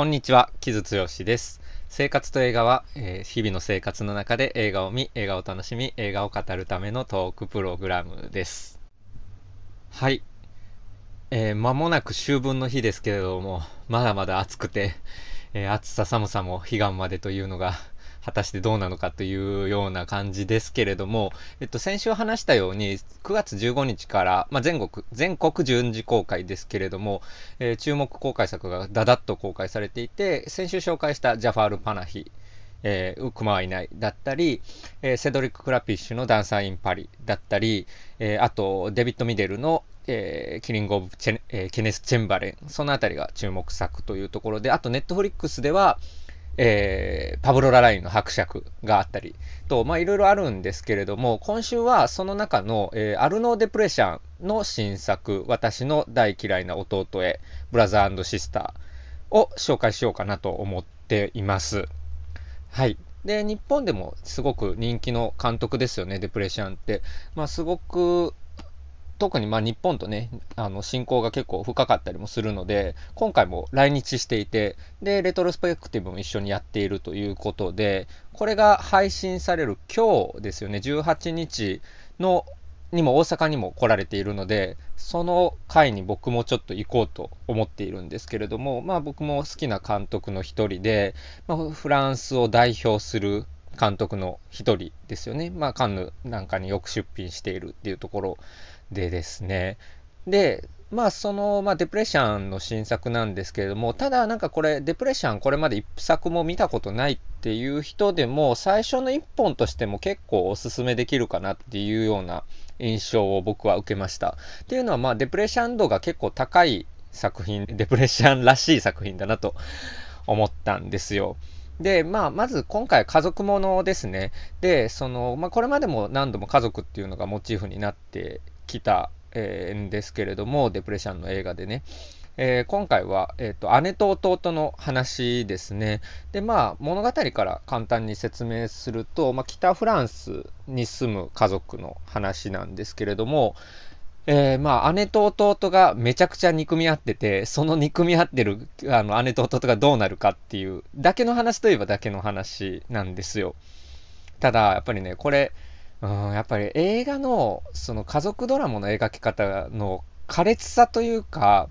こんにちは、木津剛です。生活と映画は、えー、日々の生活の中で映画を見、映画を楽しみ、映画を語るためのトークプログラムです。はい。えー、間もなく秋分の日ですけれども、まだまだ暑くて、えー、暑さ寒さも彼岸までというのが果たしてどうなのかというような感じですけれども、えっと、先週話したように、9月15日から、まあ、全国、全国順次公開ですけれども、えー、注目公開作がだだっと公開されていて、先週紹介したジャファール・パナヒ、えー、クマはいないだったり、えー、セドリック・クラピッシュのダンサー・イン・パリだったり、えー、あと、デビッド・ミデルの、えー、キリング・オブチェ、えー、ケネス・チェンバレン、そのあたりが注目作というところで、あと、ネットフリックスでは、えー、パブロ・ララインの伯爵があったりと、まあいろいろあるんですけれども、今週はその中の、えー、アルノー・デプレシャンの新作、私の大嫌いな弟へ、ブラザーシスターを紹介しようかなと思っています。はい。で、日本でもすごく人気の監督ですよね、デプレシャンって。まあすごく特にま日本とね、あの親交が結構深かったりもするので、今回も来日していて、で、レトロスペクティブも一緒にやっているということで、これが配信される今日ですよね、18日のにも大阪にも来られているので、その回に僕もちょっと行こうと思っているんですけれども、まあ僕も好きな監督の一人で、まあ、フランスを代表する監督の一人ですよね。まあカンヌなんかによく出品しているっていうところでですね。で、まあその、まあデプレッシャンの新作なんですけれども、ただなんかこれ、デプレッシャンこれまで一作も見たことないっていう人でも、最初の一本としても結構おすすめできるかなっていうような印象を僕は受けました。っていうのはまあデプレッシャン度が結構高い作品、デプレッシャンらしい作品だなと思ったんですよ。で、まあ、まず今回家族ものですね。で、その、まあ、これまでも何度も家族っていうのがモチーフになってきた、えー、んですけれども、デプレッションの映画でね。えー、今回は、えーと、姉と弟の話ですね。で、まあ、物語から簡単に説明すると、まあ、北フランスに住む家族の話なんですけれども、えー、まあ、姉と弟がめちゃくちゃ憎み合ってて、その憎み合ってるあの姉と弟がどうなるかっていう、だけの話といえばだけの話なんですよ。ただ、やっぱりね、これ、うん、やっぱり映画の、その家族ドラマの描き方の苛烈さというか、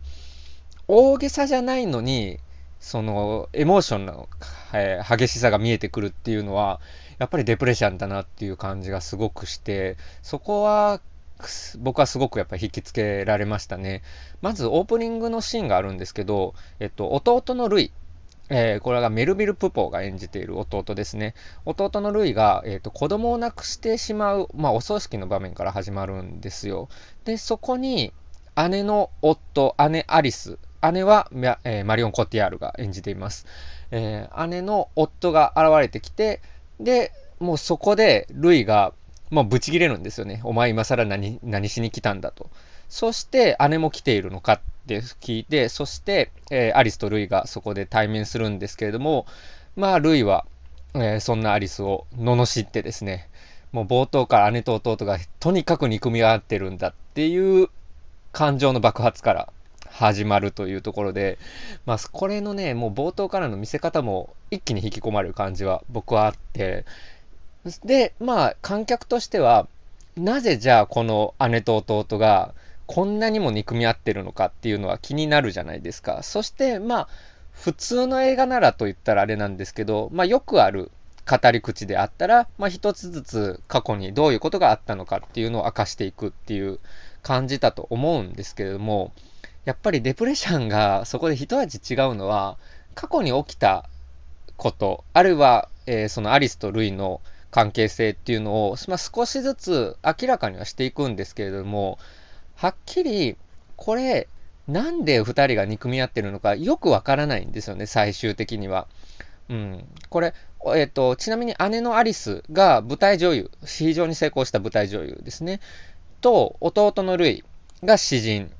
大げさじゃないのに、その、エモーションの、えー、激しさが見えてくるっていうのは、やっぱりデプレッションだなっていう感じがすごくして、そこは、僕はすごくやっぱり引きつけられましたね。まずオープニングのシーンがあるんですけど、えっと、弟のルイえー、これがメルビル・プポーが演じている弟ですね。弟のルイが、えーと、子供を亡くしてしまう、まあ、お葬式の場面から始まるんですよ。で、そこに姉の夫、姉アリス、姉は、えー、マリオン・コティアールが演じています。えー、姉の夫が現れてきて、で、もうそこでルイが、もうブチギレるんですよね。お前今更何、何しに来たんだと。そして姉も来ているのかって聞いて、そして、えー、アリスとルイがそこで対面するんですけれども、まあ、ルイは、えー、そんなアリスを罵ってですね、もう冒頭から姉と弟がとにかく憎み合ってるんだっていう感情の爆発から始まるというところで、まあ、これのね、もう冒頭からの見せ方も一気に引き込まれる感じは僕はあって、で、まあ、観客としては、なぜじゃあこの姉と弟がこんなにも憎み合ってるのかっていうのは気になるじゃないですか。そして、まあ、普通の映画ならと言ったらあれなんですけど、まあ、よくある語り口であったら、まあ、一つずつ過去にどういうことがあったのかっていうのを明かしていくっていう感じだと思うんですけれども、やっぱりデプレッションがそこで一味違うのは、過去に起きたこと、あるいは、えー、そのアリスとルイの関係性っていうのを、まあ、少しずつ明らかにはしていくんですけれども、はっきり、これ、なんで2人が憎み合ってるのかよくわからないんですよね、最終的には。うん。これ、えっ、ー、と、ちなみに姉のアリスが舞台女優、非常に成功した舞台女優ですね。と、弟のルイが詩人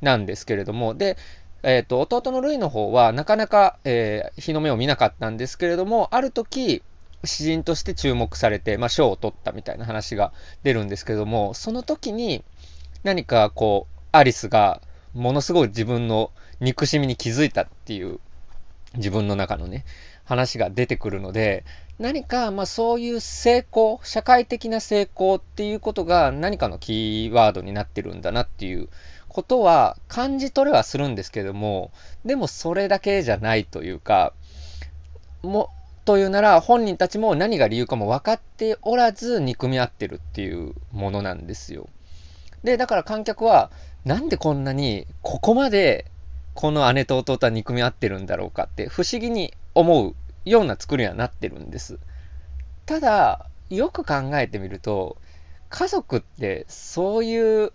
なんですけれども、で、えっ、ー、と、弟のルイの方はなかなか、えー、日の目を見なかったんですけれども、ある時、詩人として注目されて、まあ、賞を取ったみたいな話が出るんですけども、その時に、何かこう、アリスがものすごい自分の憎しみに気づいたっていう自分の中のね、話が出てくるので、何か、まあそういう成功、社会的な成功っていうことが何かのキーワードになってるんだなっていうことは感じ取れはするんですけども、でもそれだけじゃないというか、も、というなら本人たちも何が理由かも分かっておらず憎み合ってるっていうものなんですよ。で、だから観客はなんでこんなにここまでこの姉と弟は憎み合ってるんだろうかって不思議に思うような作りにはなってるんです。ただ、よく考えてみると、家族ってそういう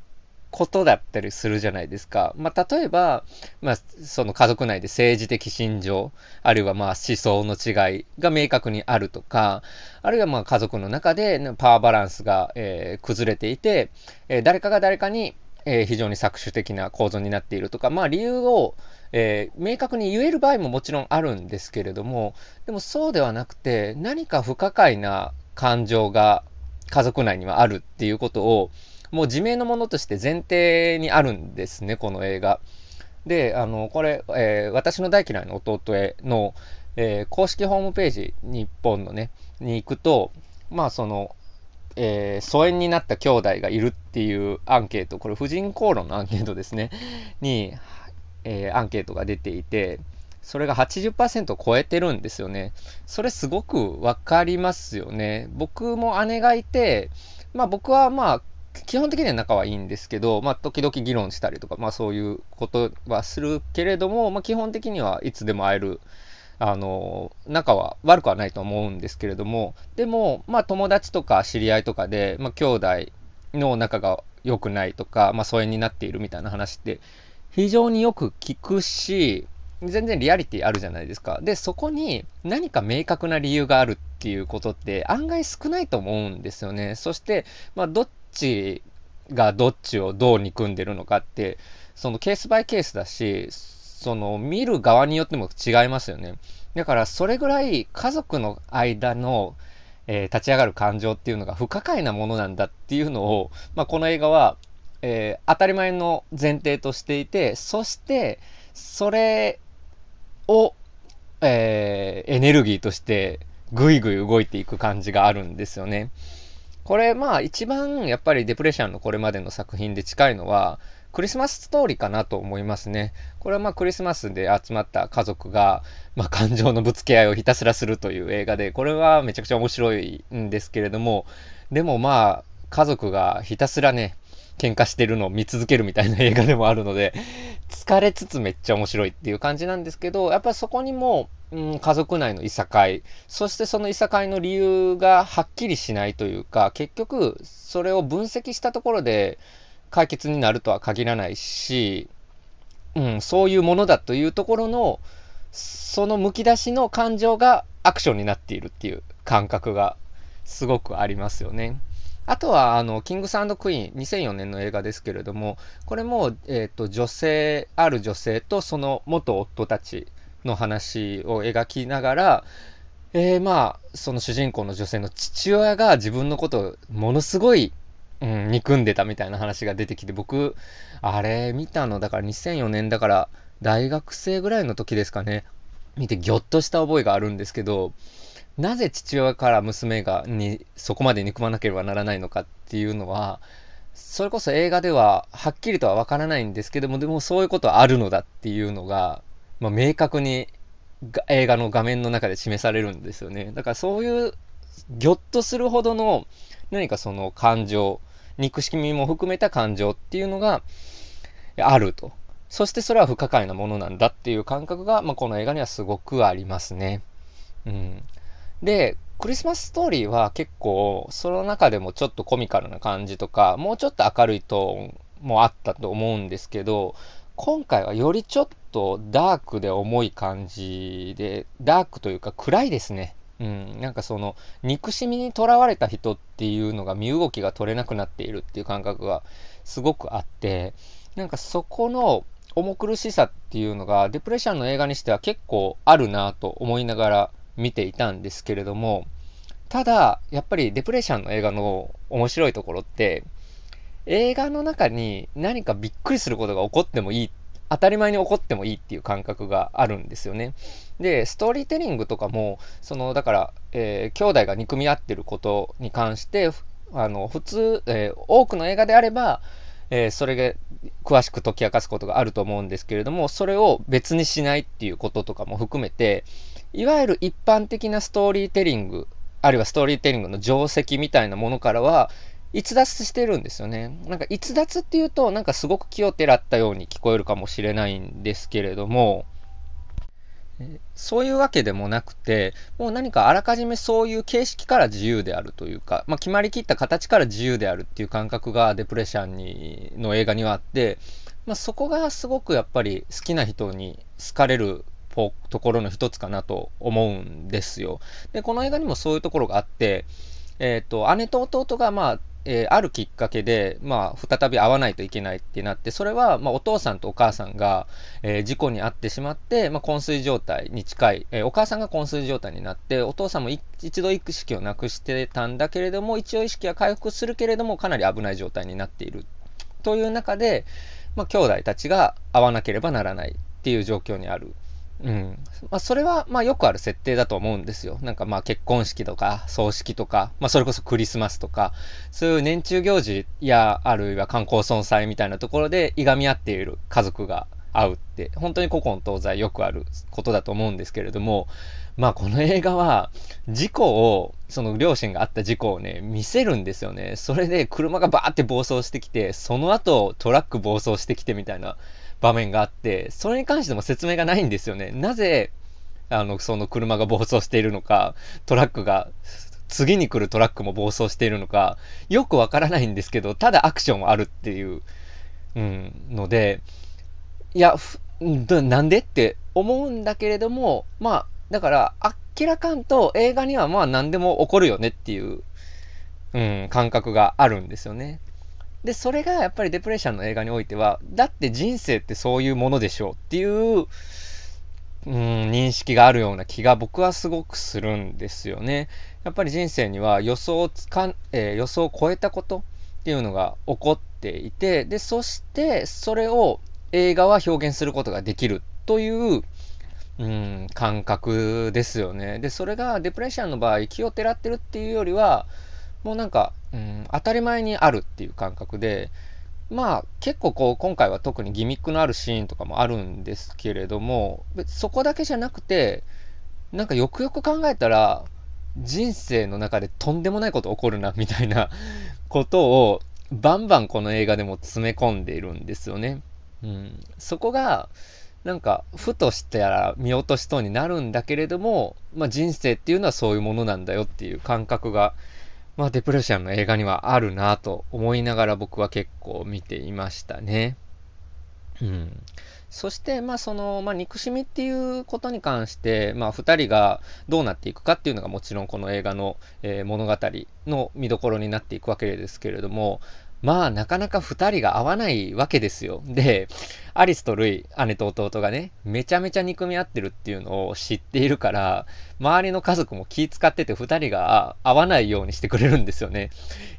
ことだったりするじゃないですか。まあ、例えば、まあ、その家族内で政治的信条、あるいはまあ思想の違いが明確にあるとか、あるいはまあ家族の中でパワーバランスが、えー、崩れていて、えー、誰かが誰かに、えー、非常に搾取的な構造になっているとか、まあ理由を、え明確に言える場合ももちろんあるんですけれども、でもそうではなくて、何か不可解な感情が家族内にはあるっていうことを、もう自明のものとして前提にあるんですね、この映画。で、あの、これ、えー、私の大嫌いな弟への、えー、公式ホームページ、日本のね、に行くと、まあその、えー、疎遠になった兄弟がいるっていうアンケート、これ婦人公論のアンケートですね、に、えー、アンケートが出ていて、それが80%を超えてるんですよね。それすごくわかりますよね。僕も姉がいて、まあ僕はまあ基本的には仲はいいんですけど、まあ、時々議論したりとか、まあ、そういうことはするけれども、まあ、基本的にはいつでも会える、あの、仲は悪くはないと思うんですけれども、でも、まあ、友達とか知り合いとかで、まあ、兄弟の仲が良くないとか、まあ、疎遠になっているみたいな話って、非常によく聞くし、全然リアリティあるじゃないですか。で、そこに何か明確な理由があるっていうことって案外少ないと思うんですよね。そして、まあ、どっちがどっちをどう憎んでるのかって、そのケースバイケースだし、その見る側によっても違いますよね。だからそれぐらい家族の間の、えー、立ち上がる感情っていうのが不可解なものなんだっていうのを、まあ、この映画は、えー、当たり前の前提としていて、そしてそれを、えー、エネルギーとしてぐいぐい動いていく感じがあるんですよね。これまあ一番やっぱりデプレッシャンのこれまでの作品で近いのはクリスマスストーリーかなと思いますね。これはまあクリスマスで集まった家族が、まあ、感情のぶつけ合いをひたすらするという映画で、これはめちゃくちゃ面白いんですけれども、でもまあ家族がひたすらね、喧嘩してるのを見続けるみたいな映画でもあるので、疲れつつめっちゃ面白いっていう感じなんですけど、やっぱりそこにも、うん、家族内のいさかい、そしてそのいさかいの理由がはっきりしないというか、結局それを分析したところで解決になるとは限らないし、うん、そういうものだというところの、そのむき出しの感情がアクションになっているっていう感覚がすごくありますよね。あとは、あの、キングスクイーン、2004年の映画ですけれども、これも、えっ、ー、と、女性、ある女性とその元夫たちの話を描きながら、えー、まあ、その主人公の女性の父親が自分のことをものすごい、うん、憎んでたみたいな話が出てきて、僕、あれ見たの、だから2004年だから、大学生ぐらいの時ですかね、見てぎょっとした覚えがあるんですけど、なぜ父親から娘がにそこまで憎まなければならないのかっていうのは、それこそ映画でははっきりとはわからないんですけども、でもそういうことはあるのだっていうのが、まあ、明確に映画の画面の中で示されるんですよね。だからそういうぎょっとするほどの何かその感情、憎しみも含めた感情っていうのがあると。そしてそれは不可解なものなんだっていう感覚が、まあ、この映画にはすごくありますね。うん。で、クリスマスストーリーは結構、その中でもちょっとコミカルな感じとか、もうちょっと明るいトーンもあったと思うんですけど、今回はよりちょっとダークで重い感じで、ダークというか暗いですね。うん、なんかその、憎しみにとらわれた人っていうのが身動きが取れなくなっているっていう感覚がすごくあって、なんかそこの重苦しさっていうのが、デプレッションの映画にしては結構あるなと思いながら見ていたんですけれども、ただ、やっぱりデプレッションの映画の面白いところって、映画の中に何かびっくりすることが起こってもいい当たり前に起こってもいいっていう感覚があるんですよね。で、ストーリーテリングとかも、その、だから、えー、兄弟が憎み合ってることに関して、あの、普通、えー、多くの映画であれば、えー、それが詳しく解き明かすことがあると思うんですけれども、それを別にしないっていうこととかも含めて、いわゆる一般的なストーリーテリング、あるいはストーリーテリングの定石みたいなものからは、逸脱してるんですよね。なんか逸脱っていうと、なんかすごく気をてらったように聞こえるかもしれないんですけれども、そういうわけでもなくて、もう何かあらかじめそういう形式から自由であるというか、まあ、決まりきった形から自由であるっていう感覚がデプレッションにの映画にはあって、まあ、そこがすごくやっぱり好きな人に好かれるところの一つかなと思うんですよ。で、この映画にもそういうところがあって、えっ、ー、と、姉と弟がまあえー、あるきっかけで、まあ、再び会わないといけないってなって、それは、まあ、お父さんとお母さんが、えー、事故に遭ってしまって、まあ、昏睡状態に近い、えー、お母さんが昏睡状態になって、お父さんも一度意識をなくしてたんだけれども、一応意識は回復するけれども、かなり危ない状態になっている。という中で、まあ、兄弟たちが会わなければならないっていう状況にある。うん。まあ、それは、まあ、よくある設定だと思うんですよ。なんか、まあ、結婚式とか、葬式とか、まあ、それこそクリスマスとか、そういう年中行事や、あるいは観光存在みたいなところで、いがみ合っている家族が会うって、本当に古今東西よくあることだと思うんですけれども、まあ、この映画は、事故を、その両親があった事故をね、見せるんですよね。それで車がバーって暴走してきて、その後トラック暴走してきてみたいな。場面があって、それに関しても説明がないんですよね。なぜ、あの、その車が暴走しているのか、トラックが、次に来るトラックも暴走しているのか、よくわからないんですけど、ただアクションはあるっていう、うん、ので、いや、なんでって思うんだけれども、まあ、だから、明らかんと映画にはまあ何でも起こるよねっていう、うん、感覚があるんですよね。で、それがやっぱりデプレッションの映画においては、だって人生ってそういうものでしょうっていう、うん、認識があるような気が僕はすごくするんですよね。やっぱり人生には予想をつかんえー、予想を超えたことっていうのが起こっていて、で、そしてそれを映画は表現することができるという、うん、感覚ですよね。で、それがデプレッションの場合、気をてらってるっていうよりは、もうなんか、うん、当たり前にあるっていう感覚で、まあ結構こう今回は特にギミックのあるシーンとかもあるんですけれども、そこだけじゃなくて、なんかよくよく考えたら、人生の中でとんでもないこと起こるなみたいな ことをバンバンこの映画でも詰め込んでいるんですよね。うん、そこが、なんか、ふとしたら見落としそうになるんだけれども、まあ、人生っていうのはそういうものなんだよっていう感覚がまあ、デプレッションの映画にはあるなと思いながら僕は結構見ていましたね。うん。そして、まあ、その、まあ、憎しみっていうことに関して、まあ、二人がどうなっていくかっていうのがもちろんこの映画の、えー、物語の見どころになっていくわけですけれども、まあ、なかなか二人が合わないわけですよ。で、アリスとルイ、姉と弟がね、めちゃめちゃ憎み合ってるっていうのを知っているから、周りの家族も気使ってて二人が合わないようにしてくれるんですよね。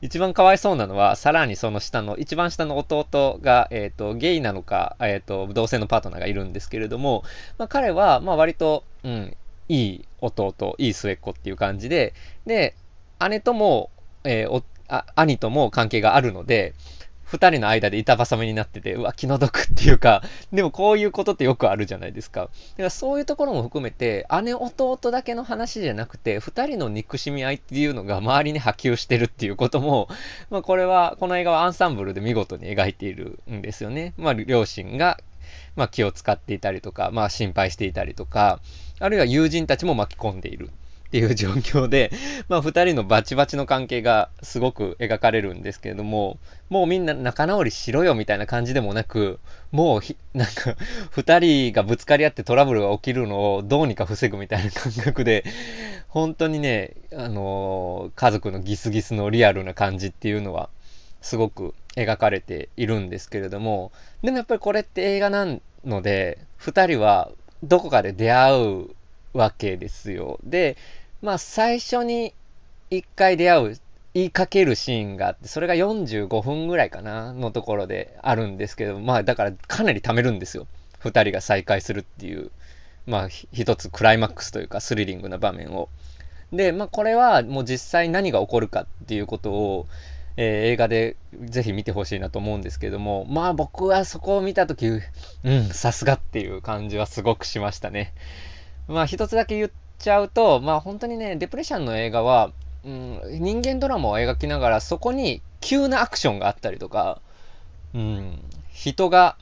一番かわいそうなのは、さらにその下の、一番下の弟が、えっ、ー、と、ゲイなのか、えっ、ー、と、同性のパートナーがいるんですけれども、まあ、彼は、まあ、割と、うん、いい弟、いい末っ子っていう感じで、で、姉とも、えー、兄とも関係があるので、二人の間で板挟みになってて、うわ、気の毒っていうか、でもこういうことってよくあるじゃないですか。だからそういうところも含めて、姉弟だけの話じゃなくて、二人の憎しみ合いっていうのが周りに波及してるっていうことも、まあこれは、この映画はアンサンブルで見事に描いているんですよね。まあ両親が、まあ気を使っていたりとか、まあ心配していたりとか、あるいは友人たちも巻き込んでいる。っていう状況で、まあ二人のバチバチの関係がすごく描かれるんですけれども、もうみんな仲直りしろよみたいな感じでもなく、もうひ なんか、二人がぶつかり合ってトラブルが起きるのをどうにか防ぐみたいな感覚で、本当にね、あのー、家族のギスギスのリアルな感じっていうのは、すごく描かれているんですけれども、でもやっぱりこれって映画なので、二人はどこかで出会うわけですよ。で、まあ最初に一回出会う、言いかけるシーンがあって、それが45分ぐらいかな、のところであるんですけど、まあだからかなり貯めるんですよ。2人が再会するっていう、まあ、一つクライマックスというかスリリングな場面を。で、まあ、これはもう実際何が起こるかっていうことを、えー、映画でぜひ見てほしいなと思うんですけども、まあ僕はそこを見たとき、うん、さすがっていう感じはすごくしましたね。まあ一つだけ言っちゃうと、まあ本当にね、デプレッションの映画は、うん、人間ドラマを描きながらそこに急なアクションがあったりとか、うん、人が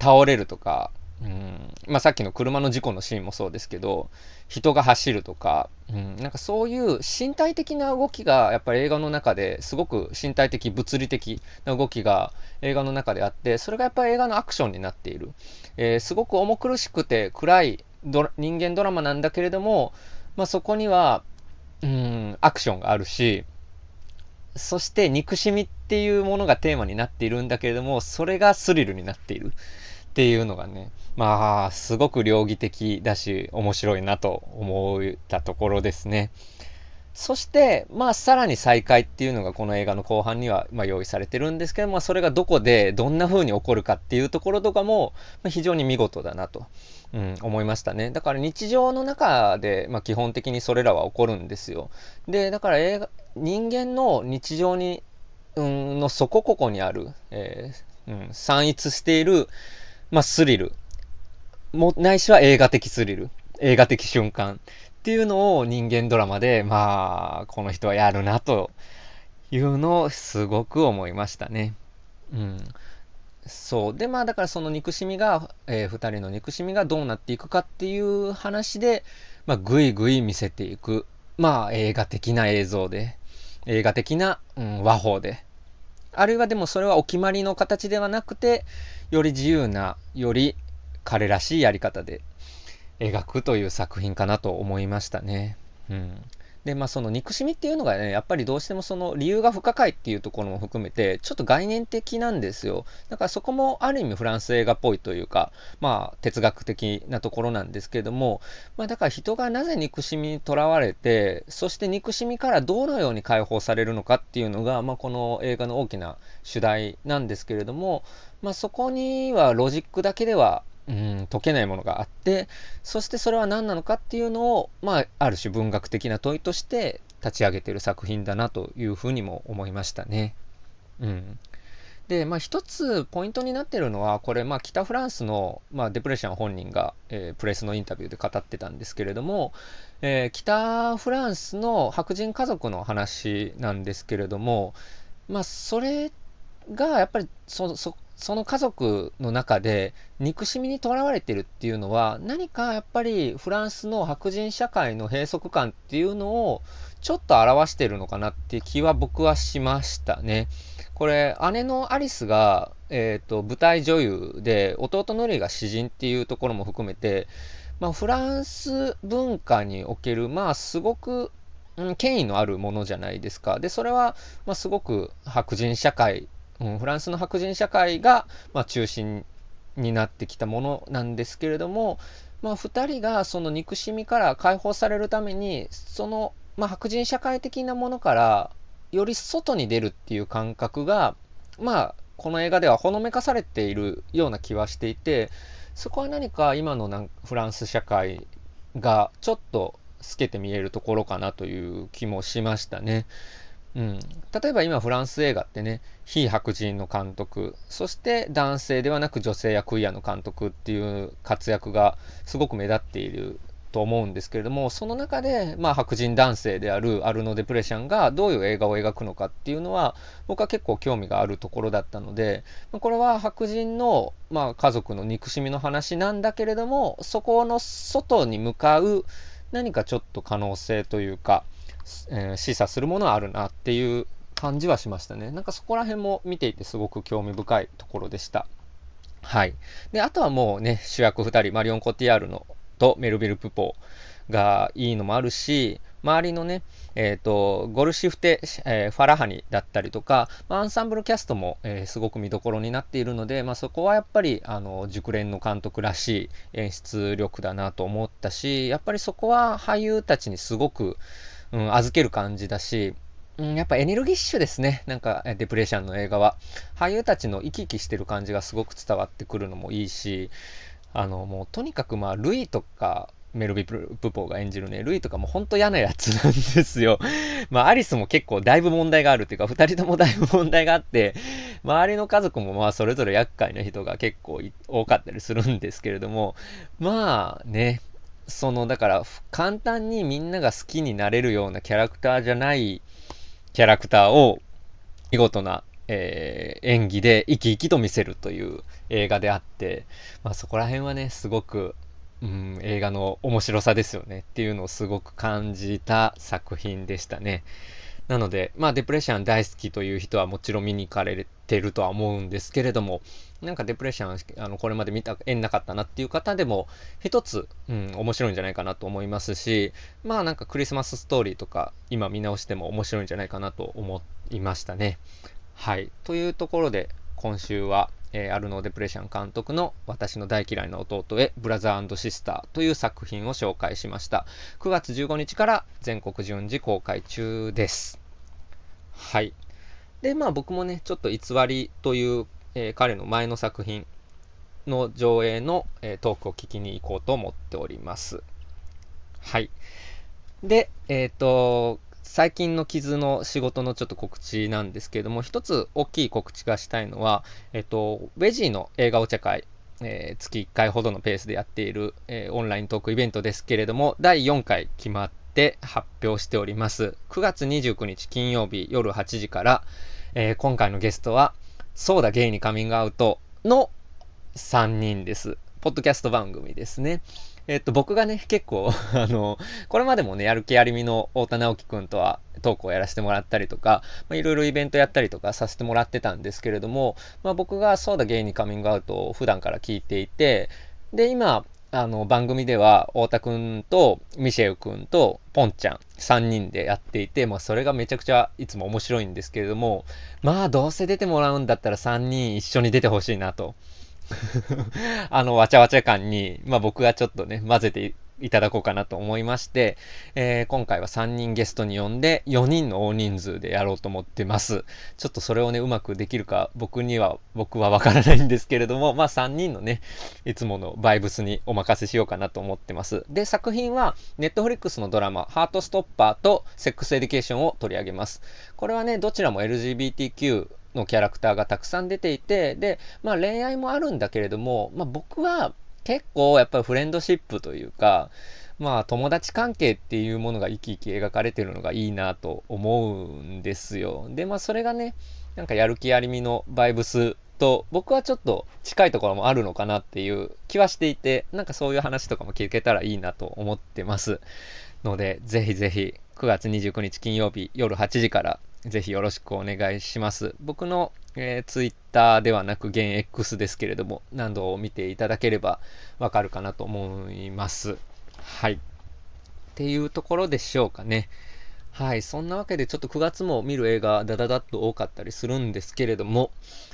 倒れるとか、うん、まあ、さっきの車の事故のシーンもそうですけど、人が走るとか、うん、なんかそういう身体的な動きがやっぱり映画の中ですごく身体的、物理的な動きが映画の中であって、それがやっぱり映画のアクションになっている。えー、すごく重苦しくて暗い人間ドラマなんだけれども、まあ、そこには、うん、アクションがあるし、そして憎しみっていうものがテーマになっているんだけれども、それがスリルになっているっていうのがね、まあ、すごく両義的だし、面白いなと思ったところですね。そして、まあ、さらに再会っていうのがこの映画の後半には、まあ、用意されてるんですけど、まあ、それがどこでどんな風に起こるかっていうところとかも、まあ、非常に見事だなと、うん、思いましたね。だから日常の中で、まあ、基本的にそれらは起こるんですよ。で、だから映画、人間の日常に、うん、の底ここにある、えー、うん、散逸している、まあ、スリル。も、ないしは映画的スリル。映画的瞬間。っていうのを人間ドラマで、まあ、この人はやるなというのをすごく思いましたね。うん。そう。で、まあ、だからその憎しみが、えー、人の憎しみがどうなっていくかっていう話で、まあ、ぐいぐい見せていく。まあ、映画的な映像で、映画的な、うん、和法で。あるいはでもそれはお決まりの形ではなくて、より自由な、より彼らしいやり方で描くという作品かなと思いましたね。うん。で、まあその憎しみっていうのがね、やっぱりどうしてもその理由が不可解っていうところも含めて、ちょっと概念的なんですよ。だからそこもある意味フランス映画っぽいというか、まあ哲学的なところなんですけれども、まあだから人がなぜ憎しみにとらわれて、そして憎しみからどのように解放されるのかっていうのが、まあこの映画の大きな主題なんですけれども、まあそこにはロジックだけではうん、解けないものがあって、そしてそれは何なのかっていうのを、まあ、ある種文学的な問いとして立ち上げてる作品だなというふうにも思いましたね。うん。で、まあ一つポイントになってるのは、これ、まあ北フランスの、まあ、デプレッション本人が、えー、プレスのインタビューで語ってたんですけれども、えー、北フランスの白人家族の話なんですけれども、まあそれがやっぱりそそその家族の中で憎しみにとらわれてるっていうのは何かやっぱりフランスの白人社会の閉塞感っていうのをちょっと表してるのかなって気は僕はしましたね。これ姉のアリスが、えーと、舞台女優で弟のりが詩人っていうところも含めて、まあ、フランス文化におけるまあすごく権威のあるものじゃないですか。で、それは、まあ、すごく白人社会うん、フランスの白人社会が、まあ、中心になってきたものなんですけれども、まあ、2人がその憎しみから解放されるためにその、まあ、白人社会的なものからより外に出るっていう感覚が、まあ、この映画ではほのめかされているような気はしていてそこは何か今のなんフランス社会がちょっと透けて見えるところかなという気もしましたね。うん、例えば今フランス映画ってね非白人の監督そして男性ではなく女性やクイアの監督っていう活躍がすごく目立っていると思うんですけれどもその中で、まあ、白人男性であるアルノ・デプレシャンがどういう映画を描くのかっていうのは僕は結構興味があるところだったのでこれは白人の、まあ、家族の憎しみの話なんだけれどもそこの外に向かう何かちょっと可能性というかえー、示唆するものはあるなっていう感じはしましたね。なんかそこら辺も見ていてすごく興味深いところでした。はい。で、あとはもうね、主役2人、マリオン・コティアールのとメルビル・プポがいいのもあるし、周りのね、えっ、ー、と、ゴルシフテ、えー、ファラハニだったりとか、アンサンブルキャストも、えー、すごく見どころになっているので、まあ、そこはやっぱり、あの、熟練の監督らしい演出力だなと思ったし、やっぱりそこは俳優たちにすごく、うん、預ける感じだし、うん、やっぱエネルギッシュですね。なんか、デプレッションの映画は。俳優たちの生き生きしてる感じがすごく伝わってくるのもいいし、あの、もうとにかくまあ、ルイとか、メルビプポーが演じるね、ルイとかもほんと嫌なやつなんですよ。まあ、アリスも結構だいぶ問題があるっていうか、二人ともだいぶ問題があって、周りの家族もまあ、それぞれ厄介な人が結構多かったりするんですけれども、まあね、その、だから、簡単にみんなが好きになれるようなキャラクターじゃないキャラクターを、見事な、えー、演技で生き生きと見せるという映画であって、まあそこら辺はね、すごくうん、映画の面白さですよねっていうのをすごく感じた作品でしたね。なので、まあ、デプレッション大好きという人はもちろん見に行かれてるとは思うんですけれども、なんかデプレッション、あの、これまで見た、縁なかったなっていう方でも、一つ、うん、面白いんじゃないかなと思いますし、まあなんかクリスマスストーリーとか、今見直しても面白いんじゃないかなと思いましたね。はい。というところで、今週は、えー、アルノー・デプレッシャン監督の私の大嫌いな弟へ、ブラザーシスターという作品を紹介しました。9月15日から全国順次公開中です。はい。で、まあ僕もね、ちょっと偽りという、えー、彼の前の作品の上映の、えー、トークを聞きに行こうと思っております。はい。で、えっ、ー、と、最近の傷の仕事のちょっと告知なんですけれども、一つ大きい告知がしたいのは、えっと、ウェジーの映画お茶会、えー、月1回ほどのペースでやっている、えー、オンライントークイベントですけれども、第4回決まって発表しております。9月29日金曜日夜8時から、えー、今回のゲストは、そうだゲイにカミングアウトの3人です。ポッドキャスト番組ですね。えっと、僕がね、結構、あの、これまでもね、やる気ありみの太田直樹くんとはトークをやらせてもらったりとか、まあ、いろいろイベントやったりとかさせてもらってたんですけれども、まあ、僕がそうだゲイにカミングアウトを普段から聞いていて、で、今、あの、番組では、太田くんと、ミシェルくんと、ポンちゃん、3人でやっていて、まあ、それがめちゃくちゃいつも面白いんですけれども、まあ、どうせ出てもらうんだったら3人一緒に出てほしいなと。あの、わちゃわちゃ感に、まあ僕がちょっとね、混ぜていただこうかなと思いまして、えー、今回は3人ゲストに呼んで、4人の大人数でやろうと思ってます。ちょっとそれをね、うまくできるか、僕には、僕はわからないんですけれども、まあ3人のね、いつものバイブスにお任せしようかなと思ってます。で、作品は、ネットフリックスのドラマ、ハートストッパーとセックスエデュケーションを取り上げます。これはね、どちらも LGBTQ のキャラクターがたくさん出ていて、で、まあ恋愛もあるんだけれども、まあ僕は結構やっぱりフレンドシップというか、まあ友達関係っていうものが生き生き描かれてるのがいいなと思うんですよ。で、まあそれがね、なんかやる気ありみのバイブスと僕はちょっと近いところもあるのかなっていう気はしていて、なんかそういう話とかも聞けたらいいなと思ってます。ので、ぜひぜひ9月29日金曜日夜8時からぜひよろしくお願いします。僕の、えー、ツイッターではなく現 X ですけれども、何度を見ていただければわかるかなと思います。はい。っていうところでしょうかね。はい。そんなわけで、ちょっと9月も見る映画、ダダダッと多かったりするんですけれども、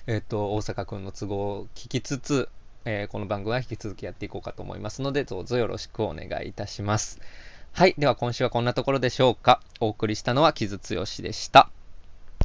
えっ、ー、と、大阪くんの都合を聞きつつ、えー、この番組は引き続きやっていこうかと思いますので、どうぞよろしくお願いいたします。はい。では今週はこんなところでしょうか。お送りしたのは木津剛でした。